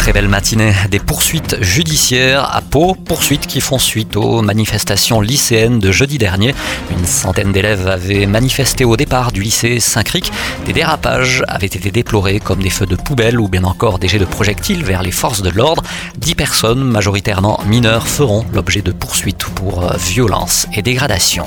Très belle matinée. Des poursuites judiciaires à Pau, poursuites qui font suite aux manifestations lycéennes de jeudi dernier. Une centaine d'élèves avaient manifesté au départ du lycée Saint-Cric. Des dérapages avaient été déplorés comme des feux de poubelle ou bien encore des jets de projectiles vers les forces de l'ordre. Dix personnes, majoritairement mineures, feront l'objet de poursuites pour euh, violence et dégradation.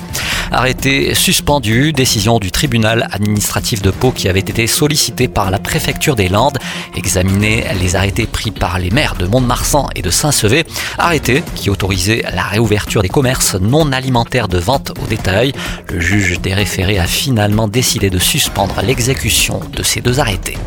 Arrêté suspendu, décision du tribunal administratif de Pau qui avait été sollicité par la préfecture des Landes. Examiner les arrêtés pris par les maires de Mont-de-Marsan et de Saint-Sevé, arrêté qui autorisait la réouverture des commerces non alimentaires de vente au détail. Le juge des référés a finalement décidé de suspendre l'exécution de ces deux arrêtés.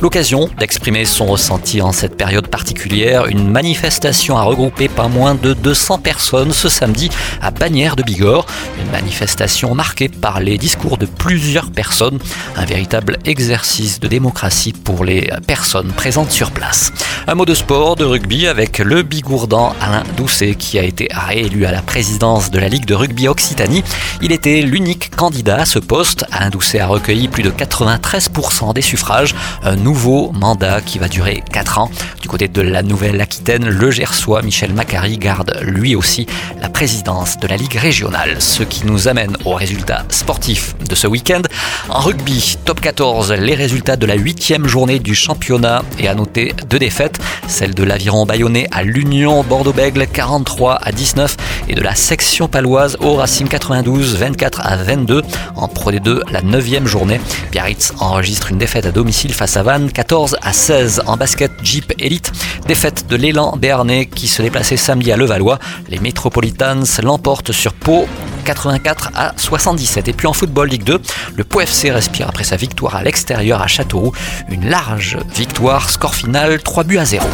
L'occasion d'exprimer son ressenti en cette période particulière, une manifestation a regroupé pas moins de 200 personnes ce samedi à Bagnères de Bigorre, une manifestation marquée par les discours de plusieurs personnes, un véritable exercice de démocratie pour les personnes présentes sur place. Un mot de sport, de rugby avec le bigourdan Alain Doucet qui a été réélu à la présidence de la Ligue de rugby Occitanie. Il était l'unique candidat à ce poste. Alain Doucet a recueilli plus de 93% des suffrages. Un nouveau mandat qui va durer 4 ans. Du côté de la Nouvelle-Aquitaine, le Gersois Michel Macari garde lui aussi la présidence de la Ligue régionale. Ce qui nous amène aux résultats sportifs de ce week-end. En rugby, top 14, les résultats de la huitième journée du championnat et à noter deux défaites, celle de l'aviron bayonnais à l'Union Bordeaux-Bègle 43 à 19 et de la section paloise au Racing 92 24 à 22 en Pro D2 la neuvième journée. Biarritz enregistre une défaite à domicile face à Vannes 14 à 16 en basket Jeep Elite. Défaite de l'élan béarnais qui se déplaçait samedi à Levallois. Les Metropolitans l'emportent sur Pau 84 à 77. Et puis en football Ligue 2, le Pau FC respire après sa victoire à l'extérieur à Châteauroux. Une large victoire, score final 3 buts à 0.